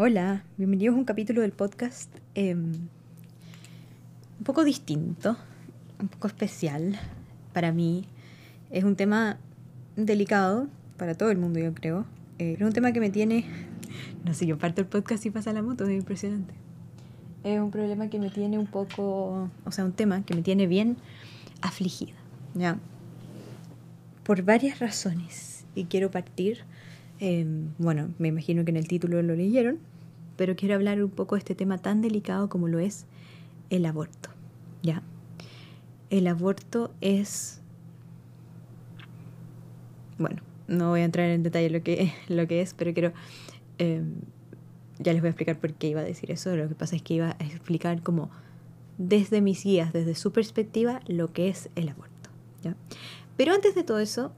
Hola, bienvenidos a un capítulo del podcast em, un poco distinto, un poco especial para mí. Es un tema delicado para todo el mundo, yo creo. Eh, es un tema que me tiene... No sé, yo parto el podcast y pasa la moto, es impresionante. Es un problema que me tiene un poco... O sea, un tema que me tiene bien afligida, ¿ya? Por varias razones. Y quiero partir Em, bueno, me imagino que en el título lo leyeron, pero quiero hablar un poco de este tema tan delicado como lo es el aborto. ¿Ya? El aborto es... Bueno, no voy a entrar en detalle lo que, lo que es, pero quiero... Em, ya les voy a explicar por qué iba a decir eso. Lo que pasa es que iba a explicar como desde mis guías, desde su perspectiva, lo que es el aborto. ¿ya? Pero antes de todo eso,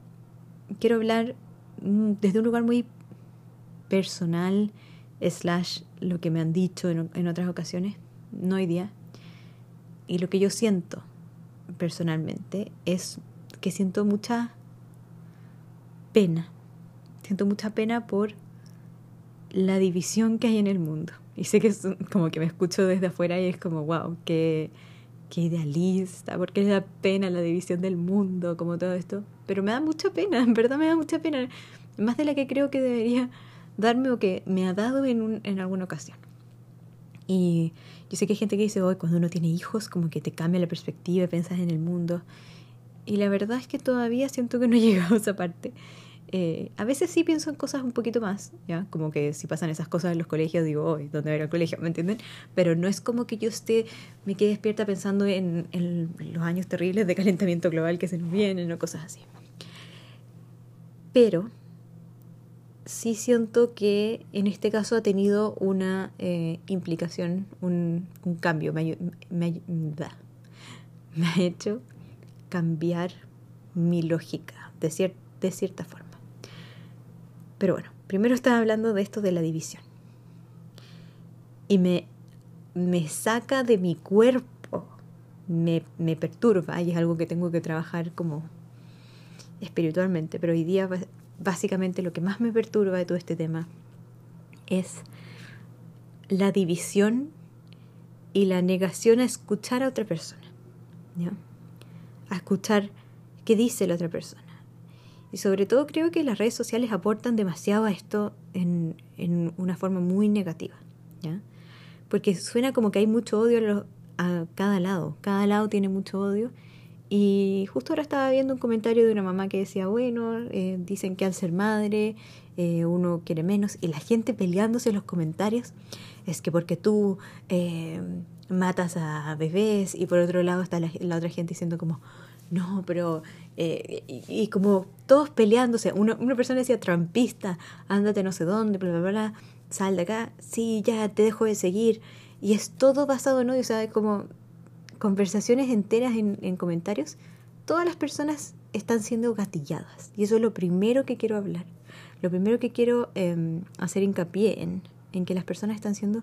quiero hablar Mm, desde un lugar muy personal, slash lo que me han dicho en, otras ocasiones, no hoy día. Y lo que yo siento personalmente es que siento mucha pena. Siento mucha pena por la división que hay en el mundo. Y sé que es como que me escucho desde afuera y es como, wow, qué, qué idealista, porque le da pena la división del mundo, como todo esto. Pero me da mucha pena, en verdad me da mucha pena, más de la que creo que debería darme o que me ha dado en, un, en alguna ocasión. Y yo sé que hay gente que dice, hoy cuando uno tiene hijos, como que te cambia la perspectiva, piensas en el mundo. Y la verdad es que todavía siento que no he llegado a esa parte. Eh, a veces sí pienso en cosas un poquito más, ¿ya? Como que si pasan esas cosas en los colegios, digo, hoy, ¿dónde va a colegio? ¿Me entienden? Pero no es como que yo esté, me quede despierta pensando en, en los años terribles de calentamiento global que se nos vienen o cosas así. Pero sí siento que en este caso ha tenido una eh, implicación, un, un cambio, me, me, me, ha hecho cambiar mi lógica de, de cierta forma. Pero bueno, primero estaba hablando de esto de la división. Y me, me saca de mi cuerpo, me, me perturba y es algo que tengo que trabajar como espiritualmente, pero hoy día básicamente lo que más me perturba de todo este tema es la división y la negación a escuchar a otra persona. A escuchar qué dice la otra persona. Y sobre todo creo que las redes sociales aportan demasiado a esto en, una forma muy negativa. Porque suena como que hay mucho odio a, cada lado, cada lado tiene mucho odio. Y justo ahora estaba viendo un comentario de una mamá que decía, bueno, eh, dicen que al ser madre eh, uno quiere menos, y la gente peleándose en los comentarios, es que porque tú eh, matas a bebés, y por otro lado está la, otra gente diciendo como, no, pero eh, y, como todos peleándose, una, una persona decía trampista, ándate no sé dónde, bla, bla, bla, sal de acá, sí, ya te dejo de seguir. Y es todo basado en odio, o sea, como conversaciones enteras en, en comentarios, todas las personas están siendo gatilladas. Y eso es lo primero que quiero hablar. Lo primero que quiero eh, hacer hincapié en, en que las personas están siendo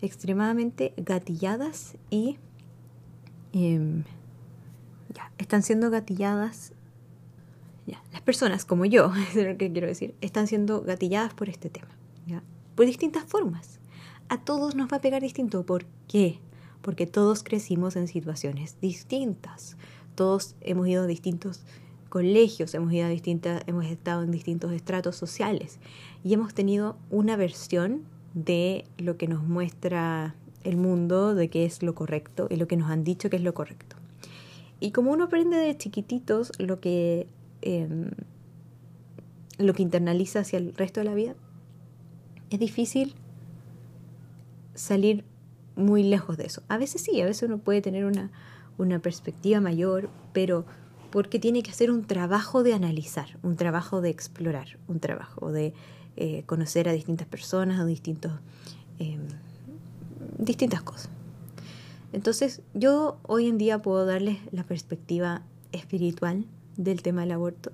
extremadamente gatilladas y eh, ya, están siendo gatilladas las personas como yo, es lo que quiero decir, están siendo gatilladas por este tema, ¿ya? por distintas formas. A todos nos va a pegar distinto. ¿Por qué? Porque todos crecimos en situaciones distintas. Todos hemos ido a distintos colegios, hemos, ido a distintas, hemos estado en distintos estratos sociales y hemos tenido una versión de lo que nos muestra el mundo, de qué es lo correcto y lo que nos han dicho que es lo correcto. Y como uno aprende de chiquititos lo que Em, lo que internaliza hacia el resto de la vida, es difícil salir muy lejos de eso. A veces sí, a veces uno puede tener una, una perspectiva mayor, pero porque tiene que hacer un trabajo de analizar, un trabajo de explorar, un trabajo de eh, conocer a distintas personas, a distintos, em, distintas cosas. Entonces yo hoy en día puedo darles la perspectiva espiritual del tema del aborto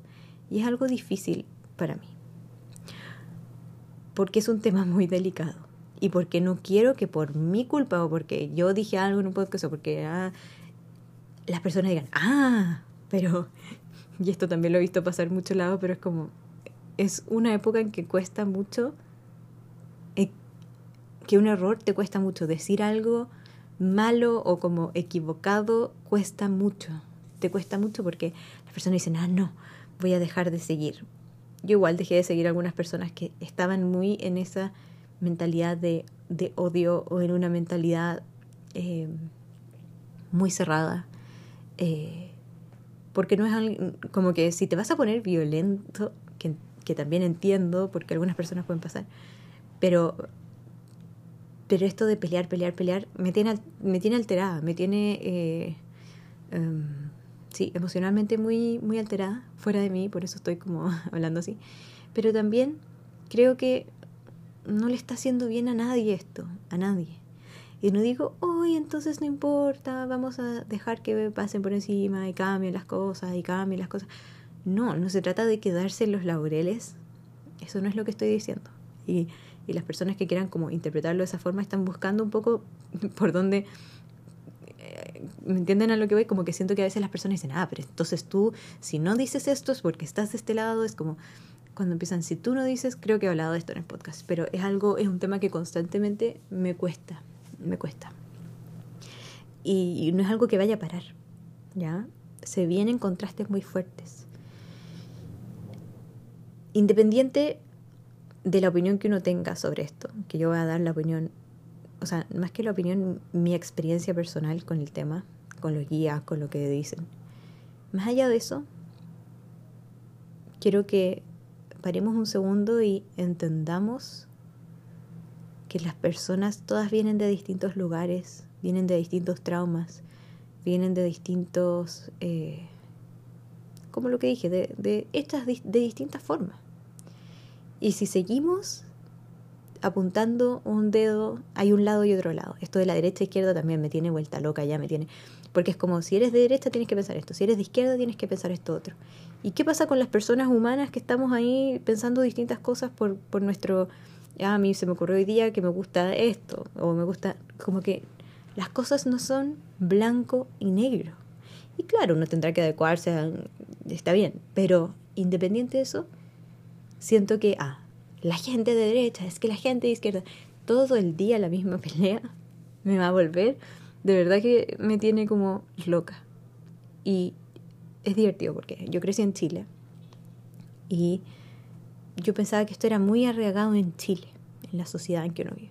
y es algo difícil para mí. Porque es un tema muy delicado y porque no quiero que por mi culpa o porque yo dije algo en un podcast o porque ah, las personas digan, ah, pero, y esto también lo he visto pasar mucho lado, pero es como, es una época en que cuesta mucho que un error te cuesta mucho. Decir algo malo o como equivocado cuesta mucho. Te cuesta mucho porque las personas dicen, ah, no, voy a dejar de seguir. Yo igual dejé de seguir algunas personas que estaban muy en esa mentalidad de, de odio o en una mentalidad eh, muy cerrada. Eh, porque no es como que si te vas a poner violento, que, que también entiendo, porque algunas personas pueden pasar, pero pero esto de pelear, pelear, pelear, me tiene, me tiene alterada, me tiene, eh, em, sí, emocionalmente muy, muy alterada, fuera de mí, por eso estoy como hablando así. Pero también creo que no le está haciendo bien a nadie esto, a nadie. Y no digo, hoy entonces no importa, vamos a dejar que pasen por encima y cambien las cosas y cambien las cosas. No, no se trata de quedarse en los laureles. Eso no es lo que estoy diciendo. Y y las personas que quieran como interpretarlo de esa forma están buscando un poco por dónde eh, ¿me entienden a lo que voy? Como que siento que a veces las personas dicen, ah, pero entonces tú, si no dices esto es porque estás de este lado, es como cuando empiezan, si tú no dices, creo que he hablado de esto en el podcast, pero es algo, es un tema que constantemente me cuesta, me cuesta. Y, no es algo que vaya a parar, ¿ya? Se vienen contrastes muy fuertes. Independiente de la opinión que uno tenga sobre esto, que yo voy a dar la opinión, o sea, más que la opinión, mi experiencia personal con el tema, con los guías, con lo que dicen. Más allá de eso, quiero que paremos un segundo y entendamos que las personas todas vienen de distintos lugares, vienen de distintos traumas, vienen de distintos, eh, como lo que dije, de, de de distintas formas. Y si seguimos apuntando un dedo, hay un lado y otro lado. Esto de la derecha e izquierda también me tiene vuelta loca, ya me tiene. Porque es como si eres de derecha tienes que pensar esto, si eres de izquierda tienes que pensar esto otro. ¿Y qué pasa con las personas humanas que estamos ahí pensando distintas cosas por, por nuestro. Ah, a mí se me ocurrió hoy día que me gusta esto, o me gusta. Como que las cosas no son blanco y negro. Y claro, uno tendrá que adecuarse, a, está bien, pero independiente de eso, siento que, ah, la gente de derecha, es que la gente de izquierda, todo el día la misma pelea, me va a volver, de verdad que me tiene como loca. Y es divertido porque yo crecí en Chile y yo pensaba que esto era muy arraigado en Chile, en la sociedad en que uno vive.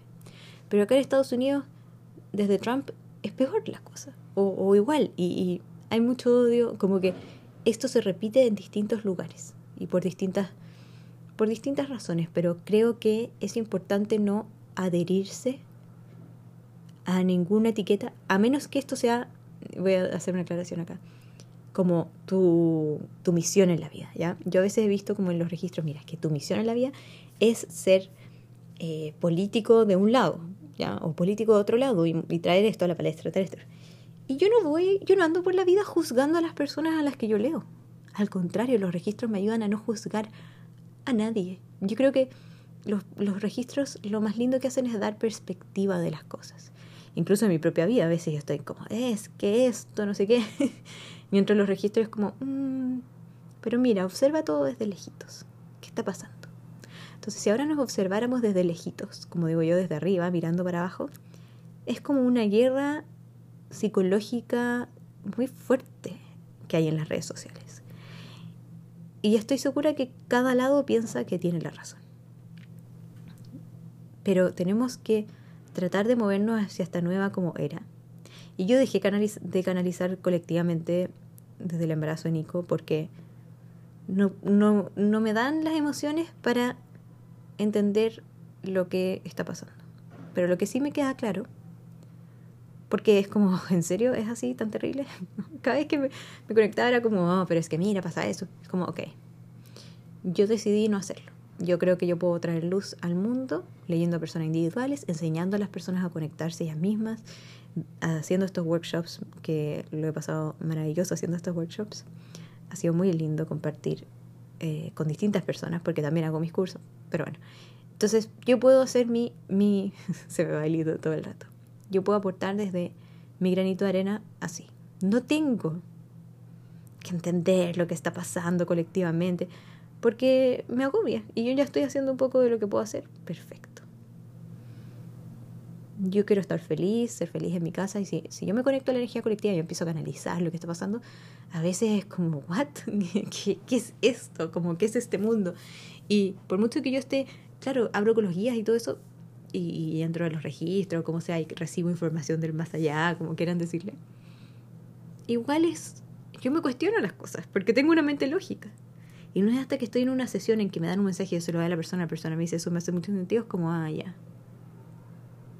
Pero acá en Estados Unidos, desde Trump, es peor la cosa, o, igual, y, y hay mucho odio, como que esto se repite en distintos lugares y por distintas por distintas razones, pero creo que es importante no adherirse a ninguna etiqueta, a menos que esto sea, voy a hacer una aclaración acá, como tu, tu misión en la vida, ¿ya? Yo a veces he visto como en los registros, mira, que tu misión en la vida es ser eh, político de un lado, ¿ya? O político de otro lado y, traer esto a la palestra, traer esto. Y yo no voy, yo no ando por la vida juzgando a las personas a las que yo leo. Al contrario, los registros me ayudan a no juzgar a nadie. Yo creo que los, los, registros lo más lindo que hacen es dar perspectiva de las cosas. Incluso en mi propia vida a veces yo estoy como, es que esto, no sé qué. Mientras los registros es como, mm, pero mira, observa todo desde lejitos. ¿Qué está pasando? Entonces, si ahora nos observáramos desde lejitos, como digo yo, desde arriba, mirando para abajo, es como una guerra psicológica muy fuerte que hay en las redes sociales. Y estoy segura que cada lado piensa que tiene la razón. Pero tenemos que tratar de movernos hacia esta nueva como era. Y yo dejé de canalizar colectivamente desde el embarazo de Nico porque no, no, no me dan las emociones para entender lo que está pasando. Pero lo que sí me queda claro, porque es como, ¿en serio es así tan terrible? Cada vez que me, conectaba era como, oh, pero es que mira, pasa eso. Es como, ok, yo decidí no hacerlo. Yo creo que yo puedo traer luz al mundo leyendo a personas individuales, enseñando a las personas a conectarse ellas mismas, haciendo estos workshops, que lo he pasado maravilloso haciendo estos workshops. Ha sido muy lindo compartir eh, con distintas personas, porque también hago mis cursos. Pero bueno, entonces yo puedo hacer mi... mi se me va el hilo todo el rato. Yo puedo aportar desde mi granito de arena así. No tengo que entender lo que está pasando colectivamente porque me agobia y yo ya estoy haciendo un poco de lo que puedo hacer. Perfecto. yo quiero estar feliz, ser feliz en mi casa. Y si, yo me conecto a la energía colectiva y empiezo a canalizar lo que está pasando, a veces es como. ¿Qué, ¿Qué, es esto? Como, ¿qué es este mundo? Y por mucho que yo esté, claro, abro con los guías y todo eso, y, y entro a los registros, como sea, y recibo información del más allá, como quieran decirle. Igual es, yo me cuestiono las cosas, porque tengo una mente lógica. Y no es hasta que estoy en una sesión en que me dan un mensaje y yo se lo doy a la persona, la persona me dice, eso me hace mucho sentido, es como, ah, ya,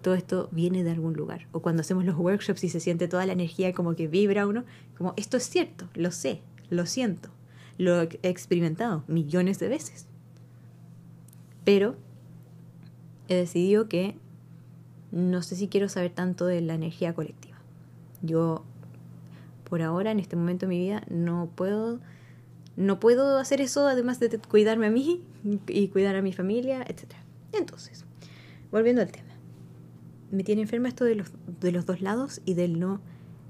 todo esto viene de algún lugar. O cuando hacemos los workshops y se siente toda la energía como que vibra uno, como esto es cierto, lo sé, lo siento, lo he experimentado millones de veces. Pero he decidido que no sé si quiero saber tanto de la energía colectiva. Yo, por ahora, en este momento de mi vida, no puedo, no puedo hacer eso además de cuidarme a mí y cuidar a mi familia, etc. Entonces, volviendo al tema me tiene enferma esto de los, de los dos lados y del no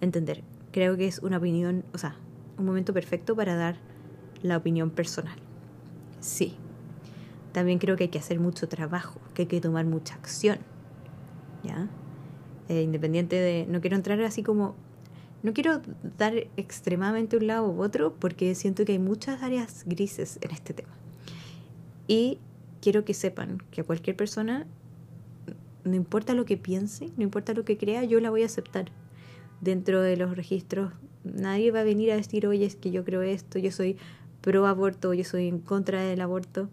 entender. Creo que es una opinión, o sea, un momento perfecto para dar la opinión personal. Sí. También creo que hay que hacer mucho trabajo, que hay que tomar mucha acción. ¿Ya? Eh, independiente de... No quiero entrar así como... No quiero dar extremadamente un lado u otro porque siento que hay muchas áreas grises en este tema. Y quiero que sepan que a cualquier persona no importa lo que piense, no importa lo que crea, yo la voy a aceptar. Dentro de los registros, nadie va a venir a decir, oye, es que yo creo esto, yo soy pro aborto, yo soy en contra del aborto,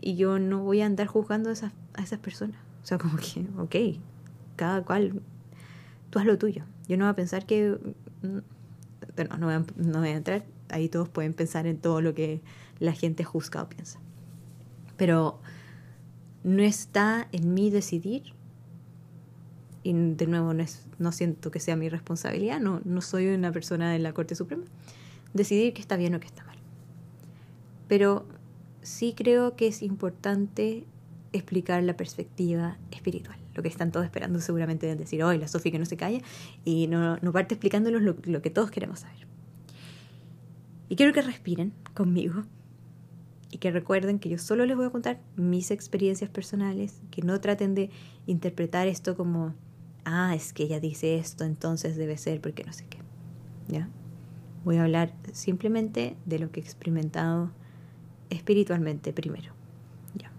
y yo no voy a andar juzgando a esas, a esas personas. O sea, como que, ok, cada cual, tú haz lo tuyo. Yo no voy a pensar que, mm, bueno, no voy a, no voy a entrar, ahí todos pueden pensar en todo lo que la gente juzga o piensa. Pero no está en mí decidir, y de nuevo no, es, no siento que sea mi responsabilidad, no, no soy una persona de la Corte Suprema, decidir que está bien o que está mal. Pero sí creo que es importante explicar la perspectiva espiritual. Lo que están todos esperando seguramente es decir, hoy la Sofía que no se calla y no, no parte explicándonos lo, lo que todos queremos saber. Y quiero que respiren conmigo y que recuerden que yo solo les voy a contar mis experiencias personales, que no traten de interpretar esto como, ah, es que ella dice esto, entonces debe ser porque no sé qué. ¿Ya? Voy a hablar simplemente de lo que he experimentado espiritualmente primero. ¿Ya?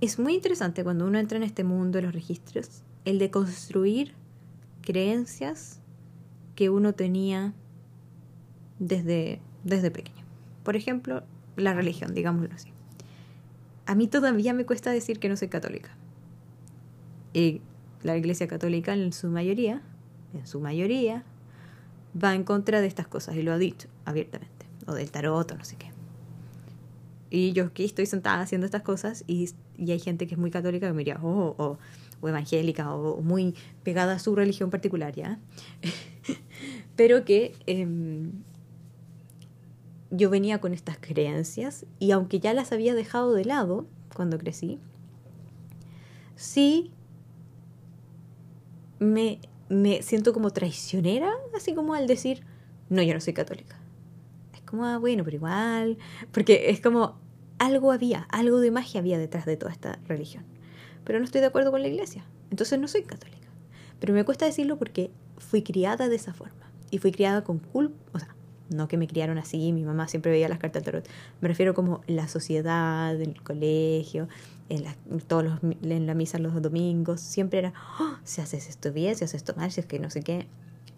Es muy interesante cuando uno entra en este mundo de los registros, el de construir creencias que uno tenía desde desde pequeño. Por ejemplo, la religión, digámoslo así. A mí todavía me cuesta decir que no soy católica. Y la Iglesia Católica en su mayoría, en su mayoría, va en contra de estas cosas y lo ha dicho abiertamente. O del tarot no sé qué. Y yo aquí estoy sentada haciendo estas cosas y, y hay gente que es muy católica que me diría, oh, o, evangélica, o, muy pegada a su religión particular, ¿ya? Pero que em, yo venía con estas creencias y aunque ya las había dejado de lado cuando crecí, sí me, me siento como traicionera, así como al decir, no, yo no soy católica. Es como, ah, bueno, pero igual, porque es como algo había, algo de magia había detrás de toda esta religión. Pero no estoy de acuerdo con la iglesia, entonces no soy católica. Pero me cuesta decirlo porque fui criada de esa forma y fui criada con culpa, o sea, no que me criaron así, mi mamá siempre veía las cartas del tarot, me refiero como la sociedad, el colegio, en la, todos los, en la misa los domingos, siempre era, oh, si haces esto bien, si haces esto mal, si es que no sé qué.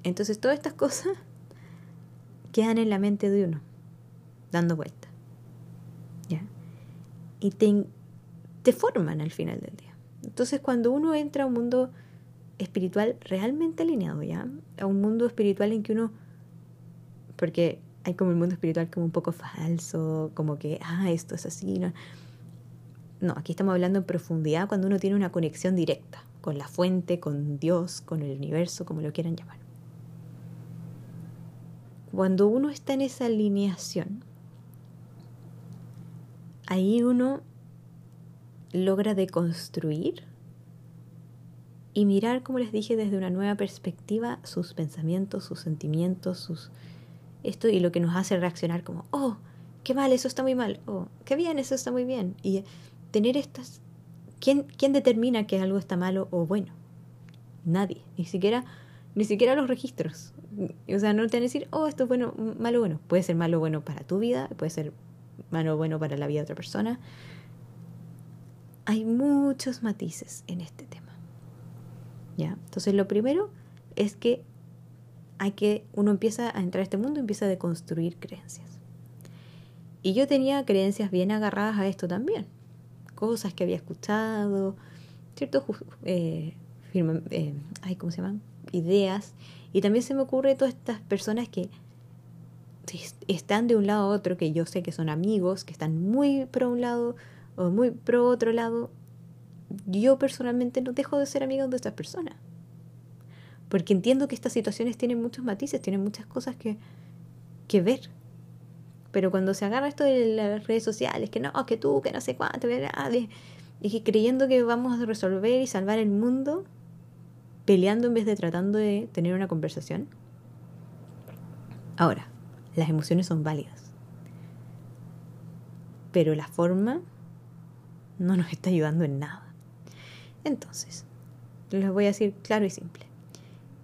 Entonces todas estas cosas quedan en la mente de uno, dando vuelta. Y te, te forman al final del día. Entonces cuando uno entra a un mundo espiritual realmente alineado, ¿ya? A un mundo espiritual en que uno porque hay como el mundo espiritual como un poco falso, como que, ah, esto es así. No, no aquí estamos hablando en profundidad cuando uno tiene una conexión directa con la fuente, con Dios, con el universo, como lo quieran llamar. Cuando uno está en esa alineación, ahí uno logra deconstruir y mirar, como les dije, desde una nueva perspectiva sus pensamientos, sus sentimientos, sus esto y lo que nos hace reaccionar como, oh, qué mal, eso está muy mal, oh, qué bien, eso está muy bien. Y tener estas, ¿quién, ¿quién determina que algo está malo o bueno? Nadie, ni siquiera, ni siquiera los registros. O sea, no te van a decir, oh, esto es bueno, malo, bueno. Puede ser malo, bueno para tu vida, puede ser malo, bueno para la vida de otra persona. Hay muchos matices en este tema. ¿Ya? Entonces, lo primero es que hay que, uno empieza a entrar a este mundo empieza a deconstruir creencias. Y yo tenía creencias bien agarradas a esto también. Cosas que había escuchado, ciertos eh, eh, ¿cómo se llaman? Ideas. Y también se me ocurre todas estas personas que están de un lado a otro, que yo sé que son amigos, que están muy pro un lado o muy pro otro lado. Yo personalmente no dejo de ser amigo de estas personas. Porque entiendo que estas situaciones tienen muchos matices, tienen muchas cosas que, que ver. Pero cuando se agarra esto de las redes sociales, que no, que tú, que no sé cuánto, y que creyendo que vamos a resolver y salvar el mundo, peleando en vez de tratando de tener una conversación. Ahora, las emociones son válidas. Pero la forma no nos está ayudando en nada. Entonces, les voy a decir claro y simple.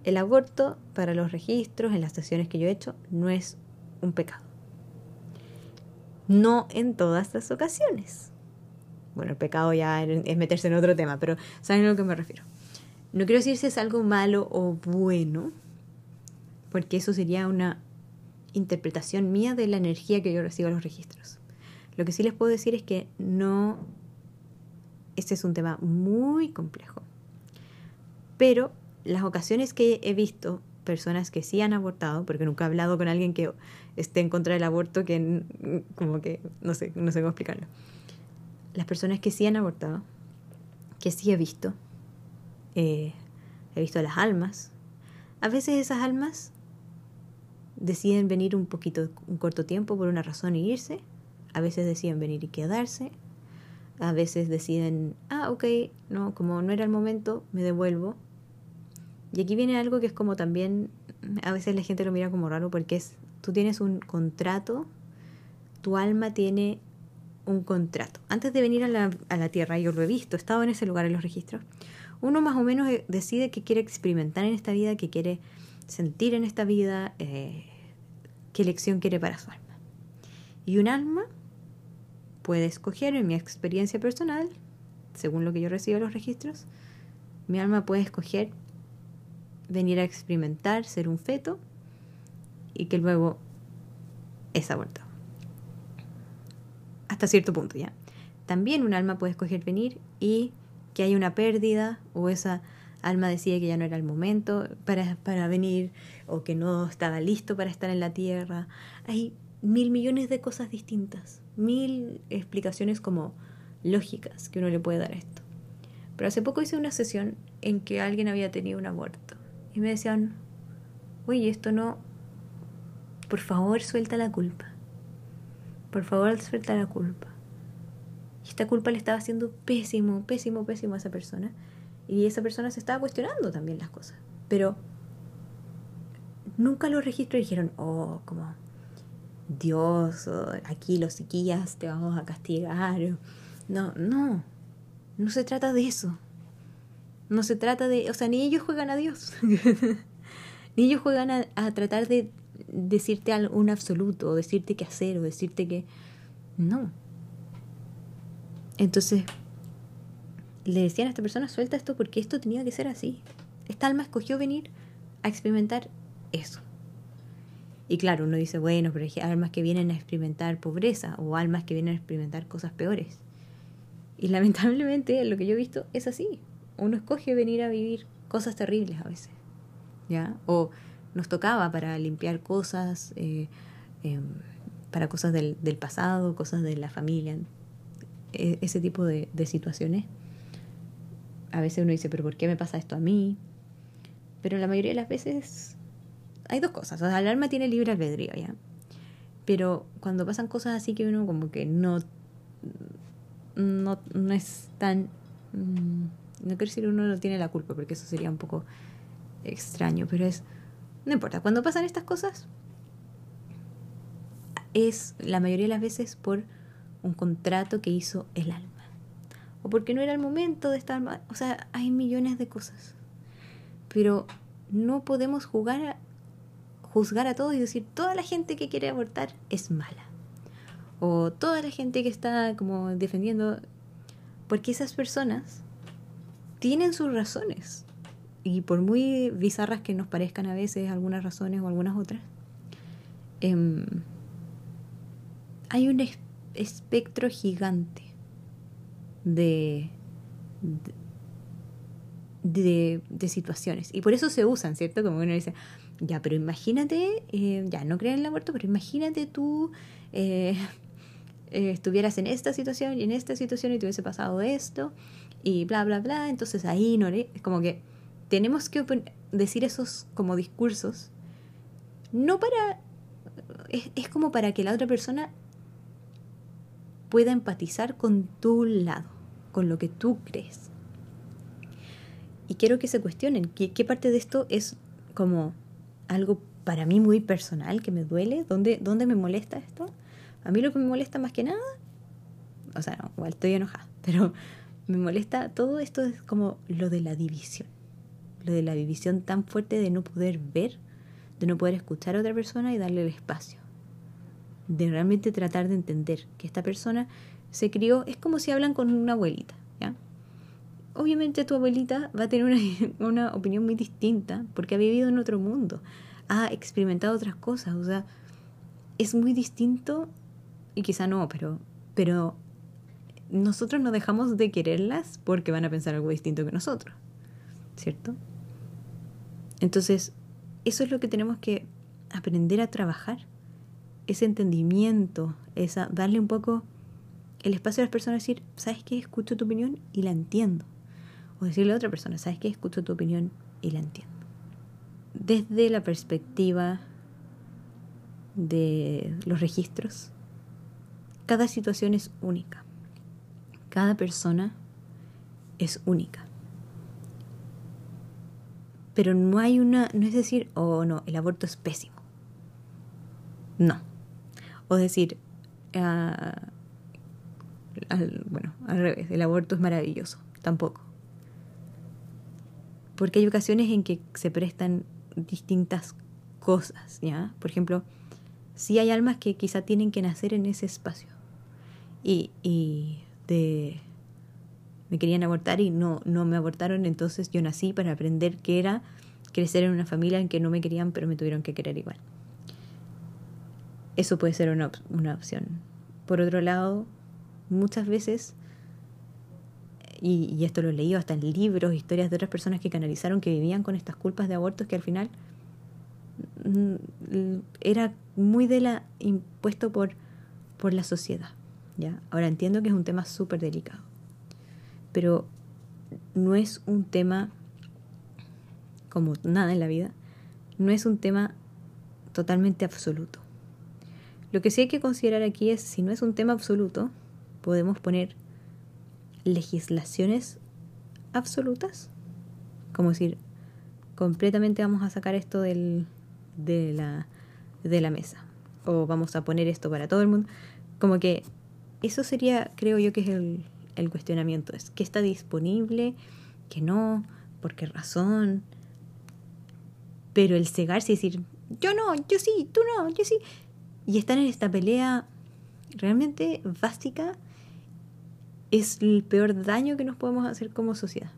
El aborto para los registros en las sesiones que yo he hecho no es un pecado. No en todas las ocasiones. Bueno, el pecado ya es meterse en otro tema, pero ¿saben a lo que me refiero? No quiero decir si es algo malo o bueno, porque eso sería una interpretación mía de la energía que yo recibo a los registros. Lo que sí les puedo decir es que no, este es un tema muy complejo. Pero las ocasiones que he visto personas que sí han abortado, porque nunca he hablado con alguien que esté en contra del aborto, que como que no sé, no sé cómo explicarlo. Las personas que sí han abortado, que sí he visto, eh, he visto las almas. A veces esas almas deciden venir un poquito, un corto tiempo por una razón y irse. A veces deciden venir y quedarse. A veces deciden, ah, ok, no, como no era el momento, me devuelvo. Y aquí viene algo que es como también, a veces la gente lo mira como raro porque es, tú tienes un contrato, tu alma tiene un contrato. Antes de venir a la, a la tierra, yo lo he visto, he estado en ese lugar en los registros, uno más o menos eh, decide que quiere experimentar en esta vida, que quiere sentir en esta vida, eh, qué lección quiere para su alma. Y un alma puede escoger, en mi experiencia personal, según lo que yo recibo en los registros, mi alma puede escoger venir a experimentar, ser un feto y que luego es abortado. Hasta cierto punto ya. También un alma puede escoger venir y que hay una pérdida o esa alma decide que ya no era el momento para, para venir o que no estaba listo para estar en la tierra. Hay mil millones de cosas distintas, mil explicaciones como lógicas que uno le puede dar a esto. Pero hace poco hice una sesión en que alguien había tenido un aborto y me decían, oye, esto no, por favor suelta la culpa, por favor suelta la culpa. Y esta culpa le estaba haciendo pésimo, pésimo, pésimo a esa persona. Y esa persona se estaba cuestionando también las cosas. Pero nunca los registros dijeron, oh, como Dios, aquí los psiquillas te vamos a castigar. No, no, no se trata de eso. No se trata de, o sea, ni ellos juegan a Dios. ni ellos juegan a, a, tratar de decirte un absoluto, o decirte qué hacer, o decirte que... No, entonces, le decían a esta persona, suelta esto porque esto tenía que ser así. Esta alma escogió venir a experimentar eso. Y claro, uno dice, bueno, pero hay almas que vienen a experimentar pobreza o almas que vienen a experimentar cosas peores. Y lamentablemente lo que yo he visto es así. Uno escoge venir a vivir cosas terribles a veces. ¿Ya? O nos tocaba para limpiar cosas, eh, em, para cosas del, del pasado, cosas de la familia. E, ese tipo de, situaciones. A veces uno dice, pero ¿por qué me pasa esto a mí? Pero la mayoría de las veces hay dos cosas. O sea, el alma tiene libre albedrío, ¿ya? Pero cuando pasan cosas así que uno como que no, no, no es tan... Mm, no quiero decir uno no tiene la culpa, porque eso sería un poco extraño, pero es... No importa, cuando pasan estas cosas, es la mayoría de las veces por un contrato que hizo el alma. O porque no era el momento de estar mal. O sea, hay millones de cosas. Pero no podemos juzgar a todos y decir, toda la gente que quiere abortar es mala. O toda la gente que está como defendiendo, porque esas personas tienen sus razones. Y por muy bizarras que nos parezcan a veces algunas razones o algunas otras, em, hay un espectro gigante de, de, situaciones. Y por eso se usan, ¿cierto? Como uno dice, ya, pero imagínate, eh, ya no crean en el aborto, pero imagínate tú eh, eh, estuvieras en esta situación y en esta situación y te hubiese pasado esto y bla, bla, bla. Entonces ahí no es como que tenemos que decir esos como discursos, no para, es, es como para que la otra persona pueda empatizar con tu lado, con lo que tú crees. Y quiero que se cuestionen qué, parte de esto es como algo para mí muy personal, que me duele, ¿Dónde, ¿dónde me molesta esto? A mí lo que me molesta más que nada, o sea, no, igual estoy enojada, pero me molesta todo esto es como lo de la división, lo de la división tan fuerte de no poder ver, de no poder escuchar a otra persona y darle el espacio, de realmente tratar de entender que esta persona se crió, es como si hablan con una abuelita, ¿ya? Obviamente tu abuelita va a tener una, una opinión muy distinta porque ha vivido en otro mundo, ha experimentado otras cosas, o sea, es muy distinto y quizá no, pero, pero nosotros no dejamos de quererlas porque van a pensar algo distinto que nosotros, ¿cierto? Entonces, eso es lo que tenemos que aprender a trabajar, ese entendimiento, esa, darle un poco el espacio a las personas, decir, ¿sabes qué? Escucho tu opinión y la entiendo. O decirle a otra persona, ¿sabes qué? Escucho tu opinión y la entiendo. Desde la perspectiva de los registros, cada situación es única. Cada persona es única. Pero no hay una, no es decir, oh no, el aborto es pésimo. No. O decir, ah, bueno, al revés, el aborto es maravilloso. Tampoco. Porque hay ocasiones en que se prestan distintas cosas, ¿ya? Por ejemplo, si hay almas que quizá tienen que nacer en ese espacio y, y de me querían abortar y no, no me abortaron, entonces yo nací para aprender qué era crecer en una familia en que no me querían, pero me tuvieron que querer igual. Eso puede ser una, opción. Por otro lado, muchas veces, y, esto lo he leído hasta en libros, historias de otras personas que canalizaron que vivían con estas culpas de abortos que al final mm, era muy de la impuesto por, por la sociedad. Ahora entiendo que es un tema súper delicado, pero no es un tema, como nada en la vida, no es un tema totalmente absoluto. Lo que sí hay que considerar aquí es, si no es un tema absoluto, podemos poner legislaciones absolutas, como decir, completamente vamos a sacar esto del, de, la, de la mesa, o vamos a poner esto para todo el mundo, como que eso sería, creo yo, que es el, el cuestionamiento. Es que está disponible, que no, por qué razón. Pero el cegarse y decir, yo no, yo sí, tú no, yo sí. Y estar en esta pelea realmente básica es el peor daño que nos podemos hacer como sociedad.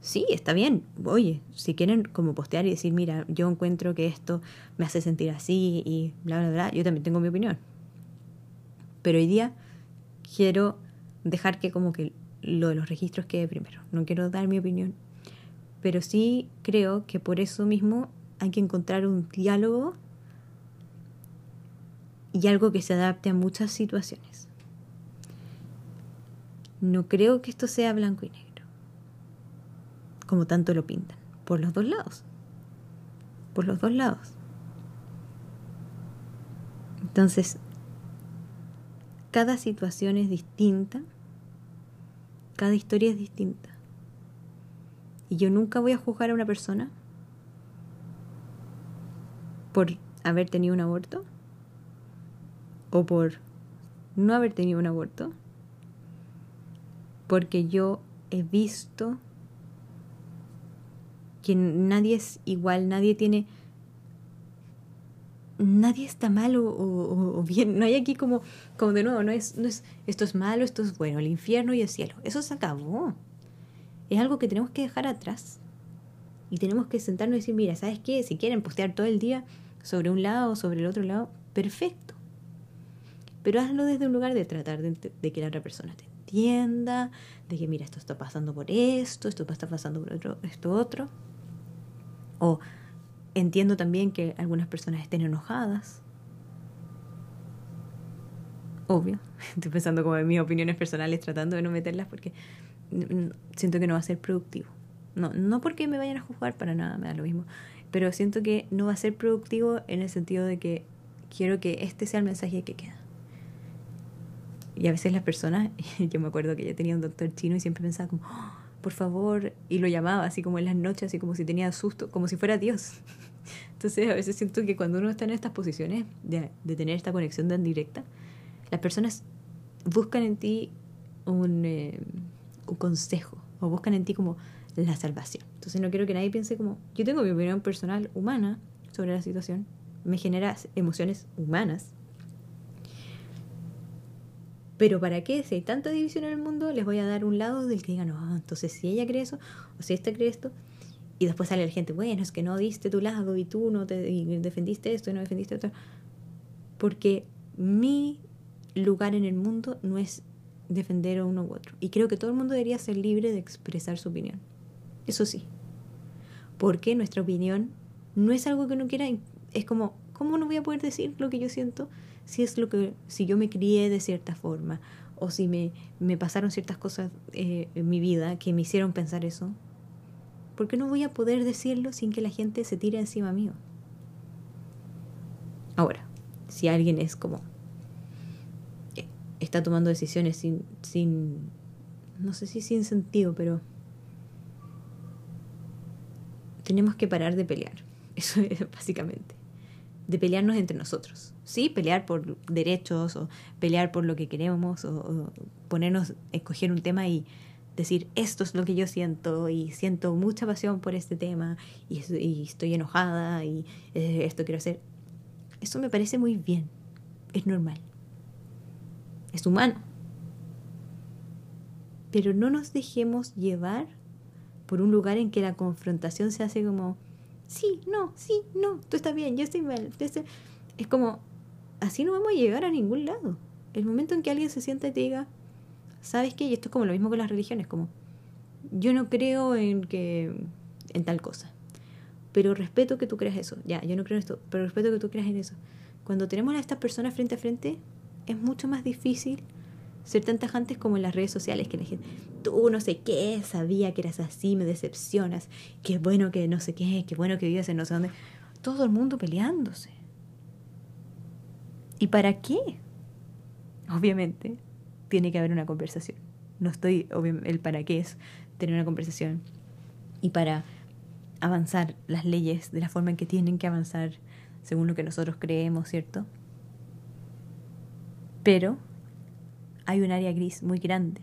Sí, está bien. Oye, si quieren como postear y decir, mira, yo encuentro que esto me hace sentir así y bla, bla, bla, yo también tengo mi opinión. Pero hoy día quiero dejar que como que lo de los registros quede primero. No quiero dar mi opinión. Pero sí creo que por eso mismo hay que encontrar un diálogo y algo que se adapte a muchas situaciones. No creo que esto sea blanco y negro, como tanto lo pintan, por los dos lados. Por los dos lados. Entonces, cada situación es distinta, cada historia es distinta. Y yo nunca voy a juzgar a una persona por haber tenido un aborto o por no haber tenido un aborto, porque yo he visto que nadie es igual, nadie tiene nadie está mal o, bien. No hay aquí como, como de nuevo, no es, no es esto es malo, esto es bueno, el infierno y el cielo. Eso se acabó. Es algo que tenemos que dejar atrás. Y tenemos que sentarnos y decir, mira, ¿sabes qué? Si quieren postear todo el día sobre un lado o sobre el otro lado, perfecto. Pero hazlo desde un lugar de tratar de, de que la otra persona te entienda, de que mira, esto está pasando por esto, esto está pasando por otro, esto otro. O Entiendo también que algunas personas estén enojadas. Obvio. Estoy pensando como en mis opiniones personales, tratando de no meterlas porque siento que no va a ser productivo. No, no porque me vayan a juzgar para nada, me da lo mismo. Pero siento que no va a ser productivo en el sentido de que quiero que este sea el mensaje que queda. Y a veces las personas, yo me acuerdo que yo tenía un doctor chino y siempre pensaba como, oh, por favor, y lo llamaba así como en las noches, así como si tenía susto, como si fuera Dios. Entonces a veces siento que cuando uno está en estas posiciones de, tener esta conexión tan directa, las personas buscan en ti un, eh, un consejo o buscan en ti como la salvación. Entonces no quiero que nadie piense como, yo tengo mi opinión personal humana sobre la situación, me genera emociones humanas. Pero ¿para qué? Si hay tanta división en el mundo, les voy a dar un lado del que diga, no, entonces si ella cree eso, o si esta cree esto, y después sale la gente, bueno, es que no diste tu lado y tú no te defendiste esto y no defendiste esto. Porque mi lugar en el mundo no es defender a uno u otro. Y creo que todo el mundo debería ser libre de expresar su opinión. Eso sí. Porque nuestra opinión no es algo que uno quiera. Es como, ¿cómo no voy a poder decir lo que yo siento si es lo que, si yo me crié de cierta forma o si me, me pasaron ciertas cosas eh, en mi vida que me hicieron pensar eso? ¿Por qué no voy a poder decirlo sin que la gente se tire encima mío? Ahora, si alguien es como eh, está tomando decisiones sin, sin no sé si sin sentido, pero tenemos que parar de pelear. Eso es básicamente. De pelearnos entre nosotros. Sí, pelear por derechos o pelear por lo que queremos o, o ponernos, escoger un tema y decir esto es lo que yo siento y siento mucha pasión por este tema y, estoy enojada y eh, esto quiero hacer. Eso me parece muy bien, es normal, es humano. Pero no nos dejemos llevar por un lugar en que la confrontación se hace como, sí, no, sí, no, tú estás bien, yo estoy mal. Es como, así no vamos a llegar a ningún lado. El momento en que alguien se sienta y te diga, ¿sabes qué? Y esto es como lo mismo con las religiones, como yo no creo en que en tal cosa, pero respeto que tú creas eso. Ya, yo no creo en esto, pero respeto que tú creas en eso. Cuando tenemos a estas personas frente a frente, es mucho más difícil ser tan tajantes como en las redes sociales, que la gente, tú no sé qué, sabía que eras así, me decepcionas, qué bueno que no sé qué, qué bueno que vives en no sé dónde. Todo el mundo peleándose. ¿Y para qué? Obviamente, tiene que haber una conversación. No estoy, el para qué es tener una conversación y para avanzar las leyes de la forma en que tienen que avanzar según lo que nosotros creemos, ¿cierto? Pero hay un área gris muy grande.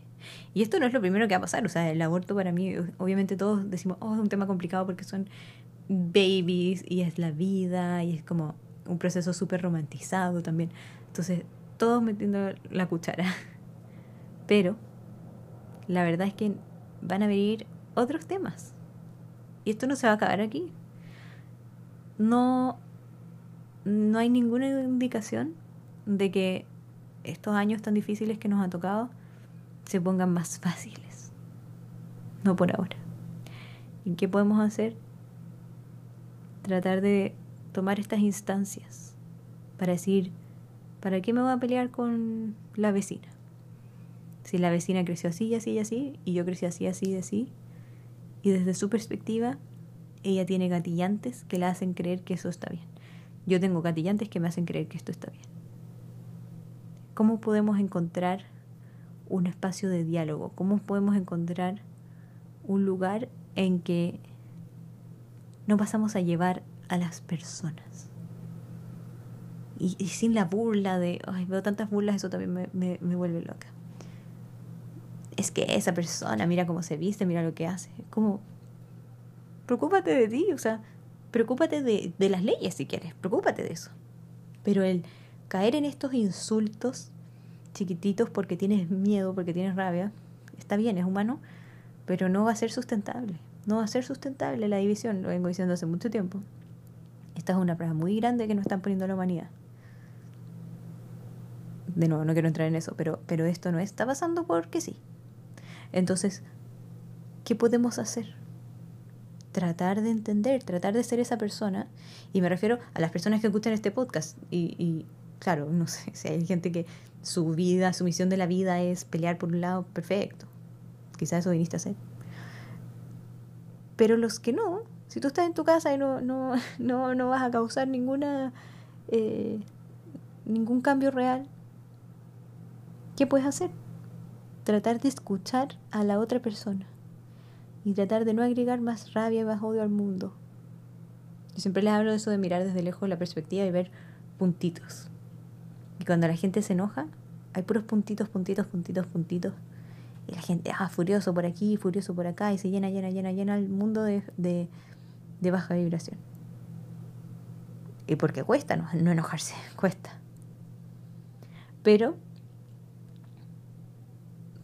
Y esto no es lo primero que va a pasar. O sea, el aborto para mí, obviamente todos decimos, oh, es un tema complicado porque son babies y es la vida y es como un proceso súper romantizado también. Entonces, todos metiendo la cuchara. Pero la verdad es que van a venir otros temas. Y esto no se va a acabar aquí. No, no hay ninguna indicación de que estos años tan difíciles que nos han tocado se pongan más fáciles. No por ahora. ¿Y qué podemos hacer? Tratar de tomar estas instancias para decir, ¿para qué me voy a pelear con la vecina? Si la vecina creció así, así y así, y yo crecí así, así y así, y desde su perspectiva, ella tiene gatillantes que le hacen creer que eso está bien. Yo tengo gatillantes que me hacen creer que esto está bien. ¿Cómo podemos encontrar un espacio de diálogo? ¿Cómo podemos encontrar un lugar en que no pasamos a llevar a las personas? Y, sin la burla de, ay, veo tantas burlas, eso también me, me vuelve loca es que esa persona, mira cómo se viste, mira lo que hace. Como, preocúpate de ti, o sea, preocúpate de, de las leyes si quieres, preocúpate de eso. Pero el caer en estos insultos chiquititos porque tienes miedo, porque tienes rabia, está bien, es humano, pero no va a ser sustentable. No va a ser sustentable la división, lo vengo diciendo hace mucho tiempo. Esta es una prueba muy grande que nos están poniendo la humanidad. De nuevo, no quiero entrar en eso, pero, pero esto no está pasando porque sí. Entonces, ¿qué podemos hacer? Tratar de entender, tratar de ser esa persona. Y me refiero a las personas que escuchan este podcast. Y, y claro, no sé, si hay gente que su vida, su misión de la vida es pelear por un lado, perfecto. Quizás eso viniste a hacer. Pero los que no, si tú estás en tu casa y no, no, no, no vas a causar ninguna eh, ningún cambio real, ¿qué puedes hacer? Tratar de escuchar a la otra persona y tratar de no agregar más rabia y más odio al mundo. Yo siempre les hablo de eso de mirar desde lejos la perspectiva y ver puntitos. Y cuando la gente se enoja, hay puros puntitos, puntitos, puntitos, puntitos y la gente, ah, furioso por aquí, furioso por acá, y se llena, llena, llena, llena el mundo de, de, baja vibración. Y porque cuesta no, no enojarse, cuesta. Pero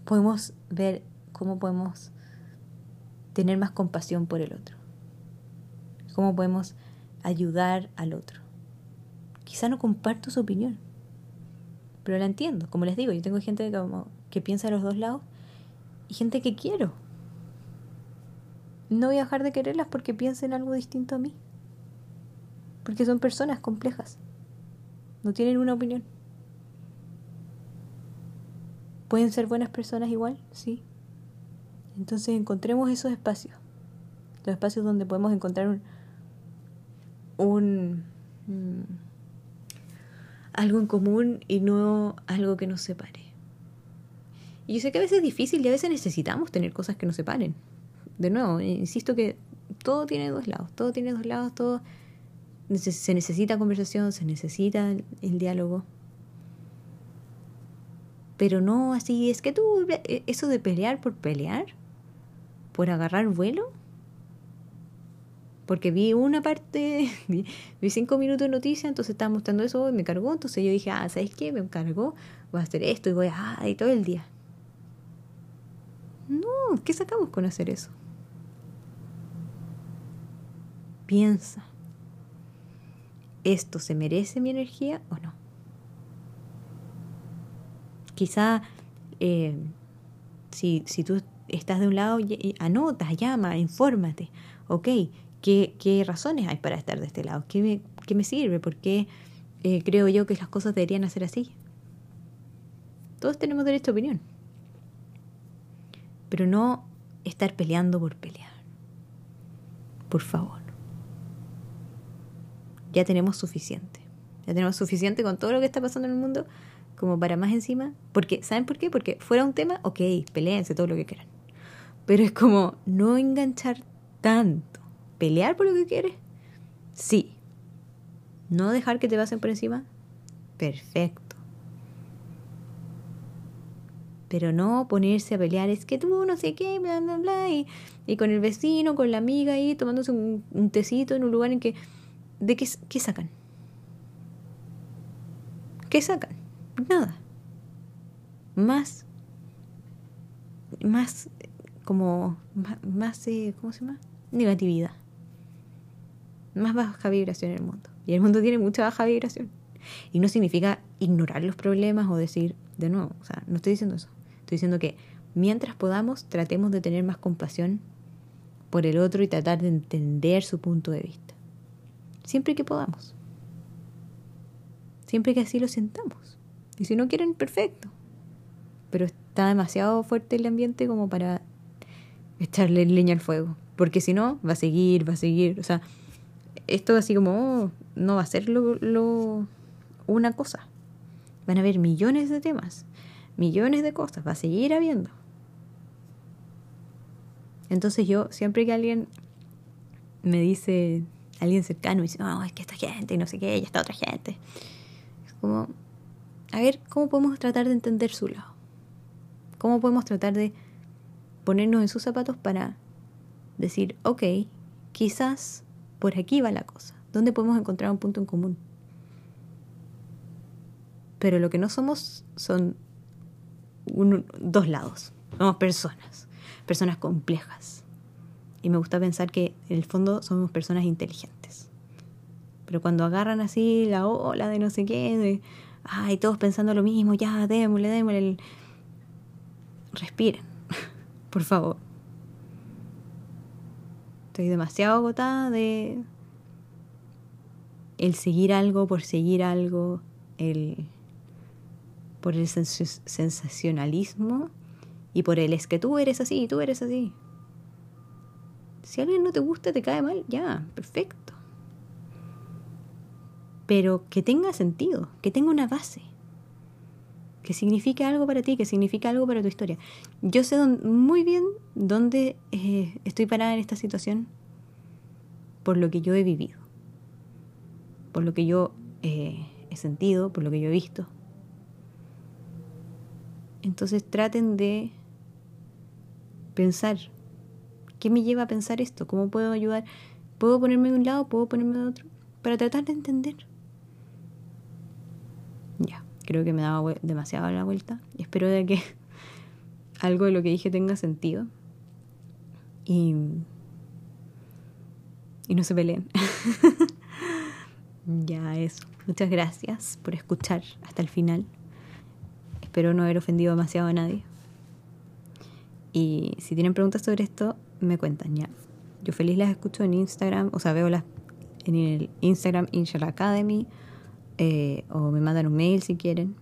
podemos ver cómo podemos tener más compasión por el otro. Cómo podemos ayudar al otro. Quizá no comparto su opinión, pero la entiendo. Como les digo, yo tengo gente como que piensa a los dos lados y gente que quiero. No voy a dejar de quererlas porque piensen algo distinto a mí. Porque son personas complejas. No tienen una opinión. ¿Pueden ser buenas personas igual? Sí. Entonces encontremos esos espacios. Los espacios donde podemos encontrar un, un mm, algo en común y no algo que nos separe. Y yo sé que a veces es difícil y a veces necesitamos tener cosas que nos separen. De nuevo, insisto que todo tiene dos lados, todo tiene dos lados, todo se necesita conversación, se necesita el, diálogo. Pero no así, es que tú, e, eso de pelear por pelear, por agarrar vuelo, porque vi una parte, vi, cinco minutos de noticia, entonces estaba mostrando eso y me cargó, entonces yo dije, ah, ¿sabes qué? Me cargó, voy a hacer esto y voy a, ah, y todo el día. No, ¿qué sacamos con hacer eso? Piensa, ¿esto se merece mi energía o no? Quizá eh, si, si, tú estás de un lado, anotas, llama, infórmate. Ok, ¿qué, ¿qué, razones hay para estar de este lado? ¿Qué me, qué me sirve? ¿Por qué eh, creo yo que las cosas deberían hacer así? Todos tenemos derecho a opinión pero no estar peleando por pelear. Por favor. Ya tenemos suficiente. Ya tenemos suficiente con todo lo que está pasando en el mundo como para más encima. Porque, ¿saben por qué? Porque fuera un tema, ok, peleense todo lo que quieran. Pero es como no enganchar tanto. ¿Pelear por lo que quieres? Sí. ¿No dejar que te pasen por encima? Perfecto pero no ponerse a pelear, es que tú no sé qué, bla, bla, bla, y, y con el vecino, con la amiga ahí, tomándose un, un tecito en un lugar en que, ¿de qué, qué sacan? ¿Qué sacan? Nada. Más, más, como, más, más eh, ¿cómo se llama? Negatividad. Más baja vibración en el mundo. Y el mundo tiene mucha baja vibración. Y no significa ignorar los problemas o decir, de nuevo, o sea, no estoy diciendo eso. Estoy diciendo que mientras podamos, tratemos de tener más compasión por el otro y tratar de entender su punto de vista. Siempre que podamos. Siempre que así lo sentamos. Y si no quieren, perfecto. Pero está demasiado fuerte el ambiente como para echarle leña al fuego. Porque si no, va a seguir, va a seguir. O sea, esto así como oh, no va a ser lo, una cosa. Van a haber millones de temas millones de cosas, va a seguir habiendo. Entonces yo, siempre que alguien me dice, alguien cercano, me dice, no, es que esta gente y no sé qué, ya está otra gente. Es como, a ver, ¿cómo podemos tratar de entender su lado? ¿Cómo podemos tratar de ponernos en sus zapatos para decir, ok, quizás por aquí va la cosa? ¿Dónde podemos encontrar un punto en común? Pero lo que no somos son dos lados. Somos personas, personas complejas. Y me gusta pensar que en el fondo somos personas inteligentes. Pero cuando agarran así la ola de no sé qué, de, ay, todos pensando lo mismo, ya, démosle, démosle, respiren, por favor. Estoy demasiado agotada de el seguir algo por seguir algo, el por el sensacionalismo y por el es que tú eres así, tú eres así. Si alguien no te gusta, te cae mal, ya, perfecto. Pero que tenga sentido, que tenga una base, que signifique algo para ti, que signifique algo para tu historia. Yo sé muy bien dónde eh, estoy parada en esta situación por lo que yo he vivido, por lo que yo eh, he sentido, por lo que yo he visto. Entonces traten de pensar, ¿qué me lleva a pensar esto? ¿Cómo puedo ayudar? ¿Puedo ponerme de un lado? ¿Puedo ponerme de otro? Para tratar de entender. Ya, creo que me daba demasiado la vuelta. Espero de que algo de lo que dije tenga sentido. Y, y no se peleen. ya, eso. Muchas gracias por escuchar hasta el final. Espero no haber ofendido demasiado a nadie. Y si tienen preguntas sobre esto, me cuentan ya. Yo feliz las escucho en Instagram, o sea, veo las en el Instagram Inshallah Academy, eh, o me mandan un mail si quieren.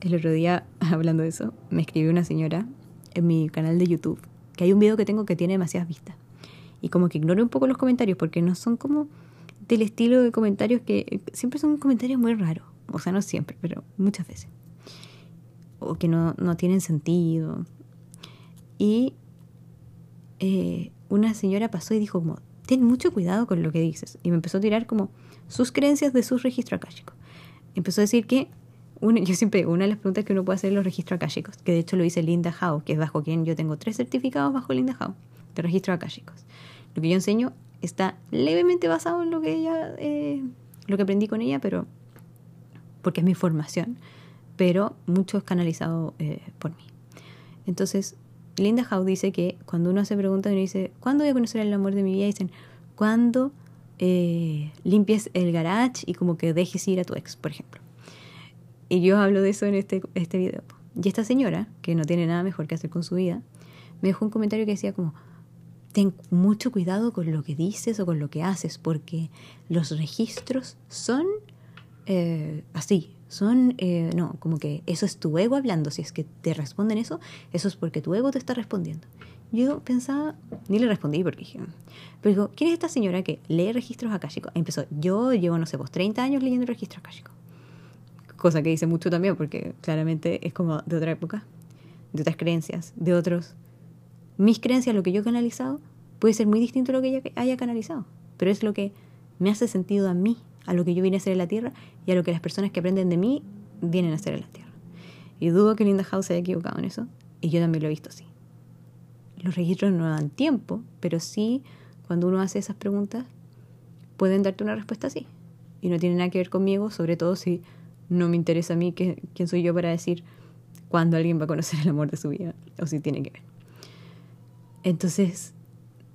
El otro día, hablando de eso, me escribió una señora en mi canal de YouTube, que hay un video que tengo que tiene demasiadas vistas. Y como que ignoro un poco los comentarios, porque no son como del estilo de comentarios que siempre son comentarios muy raros. O sea, no siempre, pero muchas veces o que no, tienen sentido. Y eh, una señora pasó y dijo como, ten mucho cuidado con lo que dices. Y me empezó a tirar como sus creencias de sus registros akáshicos. Empezó a decir que, yo siempre digo, una de las preguntas que uno puede hacer en los registros akáshicos, que de hecho lo dice Linda Howe, que es bajo quien yo tengo tres certificados bajo Linda Howe, de registros akáshicos. Lo que yo enseño está levemente basado en lo que ella, eh, lo que aprendí con ella, pero porque es mi formación pero mucho es canalizado eh, por mí. Entonces, Linda Howe dice que cuando uno hace preguntas, uno dice, ¿cuándo voy a conocer el amor de mi vida? dicen, ¿cuándo eh, limpies el garage y como que dejes ir a tu ex, por ejemplo? Y yo hablo de eso en este, este video. Y esta señora, que no tiene nada mejor que hacer con su vida, me dejó un comentario que decía como, ten mucho cuidado con lo que dices o con lo que haces, porque los registros son eh, así, son, eh, no, como que eso es tu ego hablando, si es que te responden eso, eso es porque tu ego te está respondiendo. Yo pensaba, ni le respondí porque dije, pero digo, ¿quién es esta señora que lee registros akáshicos? Empezó, yo llevo, no sé, pues 30 años leyendo registros akáshicos. Cosa que dice mucho también porque claramente es como de otra época, de otras creencias, de otros. Mis creencias, lo que yo he canalizado, puede ser muy distinto a lo que ella haya canalizado, pero es lo que me hace sentido a mí a lo que yo vine a hacer en la Tierra y a lo que las personas que aprenden de mí vienen a hacer en la Tierra. Y dudo que Linda House se haya equivocado en eso, y yo también lo he visto así. Los registros no dan tiempo, pero sí, cuando uno hace esas preguntas, pueden darte una respuesta así. Y no tiene nada que ver conmigo, sobre todo si no me interesa a mí que, quién soy yo para decir cuándo alguien va a conocer el amor de su vida, o si tiene que ver. Entonces,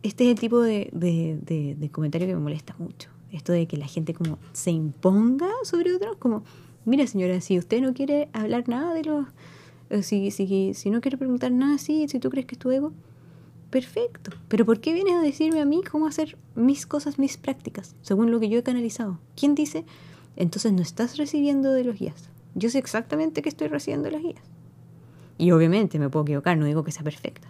este es el tipo de, de comentario que me molesta mucho esto de que la gente como se imponga sobre otros, como, mira señora, si usted no quiere hablar nada de los, eh, si, si, si no quiere preguntar nada así, si tú crees que es tu ego, perfecto. Pero ¿por qué vienes a decirme a mí cómo hacer mis cosas, mis prácticas, según lo que yo he canalizado? ¿Quién dice? Entonces no estás recibiendo de los guías. Yo sé exactamente que estoy recibiendo de los guías. Y obviamente me puedo equivocar, no digo que sea perfecta.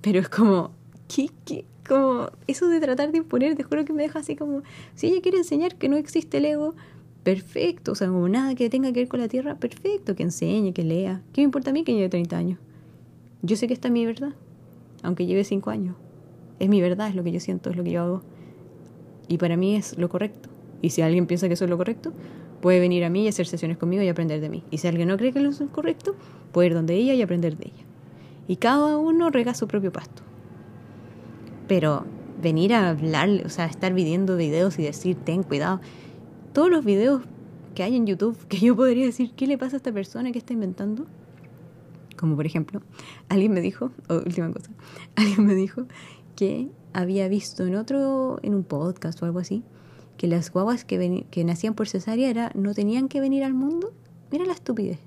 Pero es como, ¿qué, qué, como eso de tratar de imponer, te juro que me deja así como, si ella quiere enseñar que no existe el ego, perfecto, o sea, como nada que tenga que ver con la tierra, perfecto, que enseñe, que lea. ¿Qué me importa a mí que lleve 30 años? Yo sé que esta es mi verdad, aunque lleve 5 años. Es mi verdad, es lo que yo siento, es lo que yo hago. Y para mí es lo correcto. Y si alguien piensa que eso es lo correcto, puede venir a mí y hacer sesiones conmigo y aprender de mí. Y si alguien no cree que lo es correcto, puede ir donde ella y aprender de ella. Y cada uno rega su propio pasto. Pero venir a hablar, o sea, estar viendo videos y decir, ten cuidado. Todos los videos que hay en YouTube que yo podría decir, ¿qué le pasa a esta persona que está inventando? Como por ejemplo, alguien me dijo, última cosa, alguien me dijo que había visto en otro, en un podcast o algo así, que las guaguas que, que nacían por cesárea no tenían que venir al mundo. Mira la estupidez.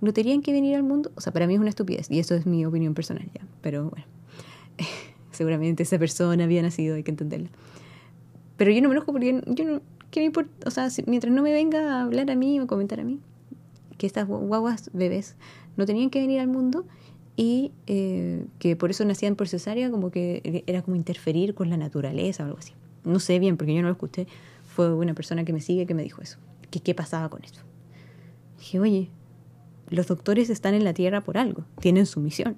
No tenían que venir al mundo. O sea, para mí es una estupidez y eso es mi opinión personal ya. Pero bueno, seguramente esa persona había nacido, hay que entenderla. Pero yo no me enojo porque yo no, ¿qué me importa? O sea, mientras no me venga a hablar a mí o comentar a mí, que estas guaguas bebés no tenían que venir al mundo y eh, que por eso nacían por cesárea, como que era como interferir con la naturaleza o algo así no sé bien porque yo no lo escuché, fue una persona que me sigue que me dijo eso, que qué pasaba con eso. Dije, oye, los doctores están en la Tierra por algo, tienen su misión.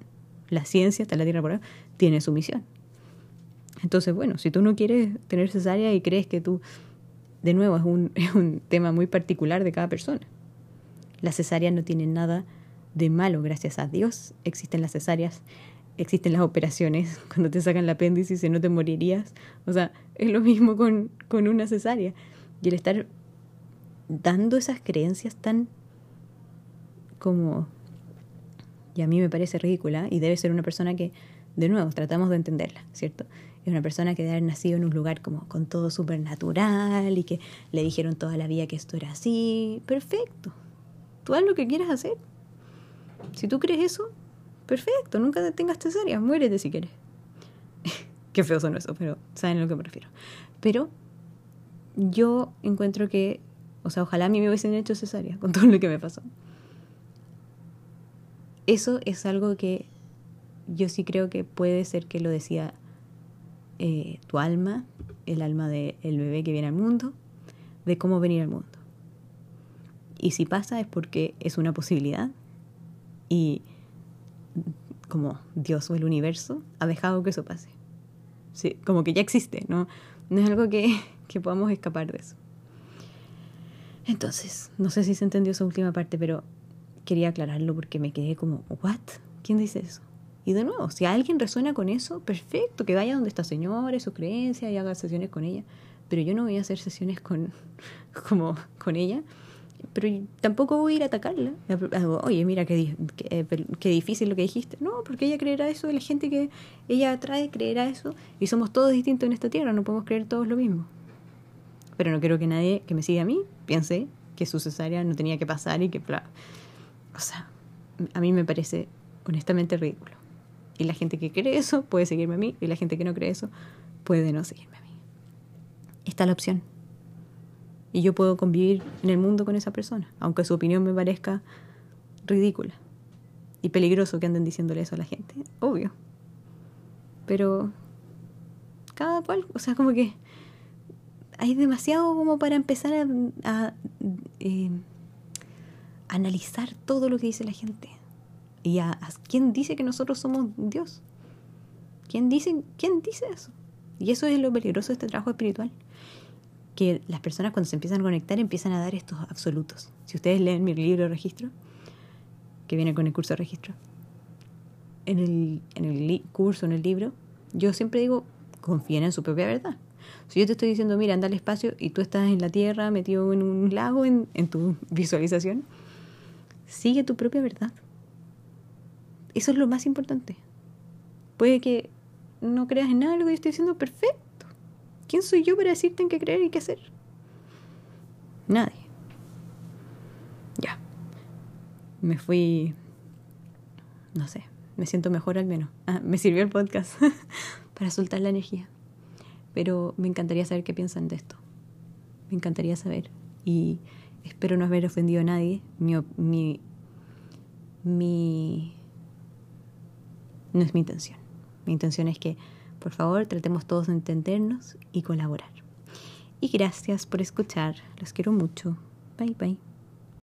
La ciencia está la Tierra por algo, tiene su misión. Entonces, bueno, si tú no quieres tener cesárea y crees que tú, de nuevo, es un, es un tema muy particular de cada persona. Las cesáreas no tienen nada de malo, gracias a Dios. Existen las cesáreas existen las operaciones, cuando te sacan el apéndice no te morirías. O sea, es lo mismo con, con una cesárea. Y el estar dando esas creencias tan como... Y a mí me parece ridícula y debe ser una persona que, de nuevo, tratamos de entenderla, ¿cierto? Es una persona que debe haber nacido en un lugar como con todo supernatural y que le dijeron toda la vida que esto era así. Perfecto. Tú haz lo que quieras hacer. Si tú crees eso, Perfecto, nunca tengas cesárea, muérete si quieres. Qué feo son eso, pero saben a lo que me refiero. Pero yo encuentro que, o sea, ojalá a mí me hubiesen hecho cesárea con todo lo que me pasó. Eso es algo que yo sí creo que puede ser que lo decía eh, tu alma, el alma del bebé que viene al mundo, de cómo venir al mundo. Y si pasa es porque es una posibilidad y como Dios o el universo ha dejado que eso pase. Sí, como que ya existe, ¿no? No es algo que, que podamos escapar de eso. Entonces, no sé si se entendió esa última parte, pero quería aclararlo porque me quedé como, ¿what? ¿Quién dice eso? Y de nuevo, si alguien resuena con eso, perfecto, que vaya donde está señora, su creencia y haga sesiones con ella. Pero yo no voy a hacer sesiones con, como, con ella pero tampoco voy a ir a atacarla. Oye, mira qué, eh, qué, difícil lo que dijiste. No, porque ella creerá eso, la gente que ella atrae creerá eso, y somos todos distintos en esta tierra, no podemos creer todos lo mismo. Pero no quiero que nadie que me siga a mí piense que su cesárea no tenía que pasar y que... O sea, a mí me parece honestamente ridículo. Y la gente que cree eso puede seguirme a mí, y la gente que no cree eso puede no seguirme a mí. Está la opción y yo puedo convivir en el mundo con esa persona, aunque su opinión me parezca ridícula y peligroso que anden diciéndole eso a la gente, obvio. Pero cada cual, o sea, como que hay demasiado como para empezar a, eh, analizar todo lo que dice la gente. ¿Y a, quién dice que nosotros somos Dios? ¿Quién dice, ¿Quién dice eso? Y eso es lo peligroso de este trabajo espiritual que las personas cuando se empiezan a conectar empiezan a dar estos absolutos. Si ustedes leen mi libro de registro, que viene con el curso de registro, en el, en el curso, en el libro, yo siempre digo, confíen en su propia verdad. Si yo te estoy diciendo, mira, anda al espacio y tú estás en la Tierra metido en un lago en, en tu visualización, sigue tu propia verdad. Eso es lo más importante. Puede que no creas en nada de lo que yo estoy diciendo, perfecto ¿Quién soy yo para decirte en qué creer y qué hacer? Nadie. Ya. Me fui... No sé, me siento mejor al menos. Ah, me sirvió el podcast para soltar la energía. Pero me encantaría saber qué piensan de esto. Me encantaría saber. Y espero no haber ofendido a nadie. Mi, mi, mi... No es mi intención. Mi intención es que por favor, tratemos todos de entendernos y colaborar. Y gracias por escuchar. Los quiero mucho. Bye bye.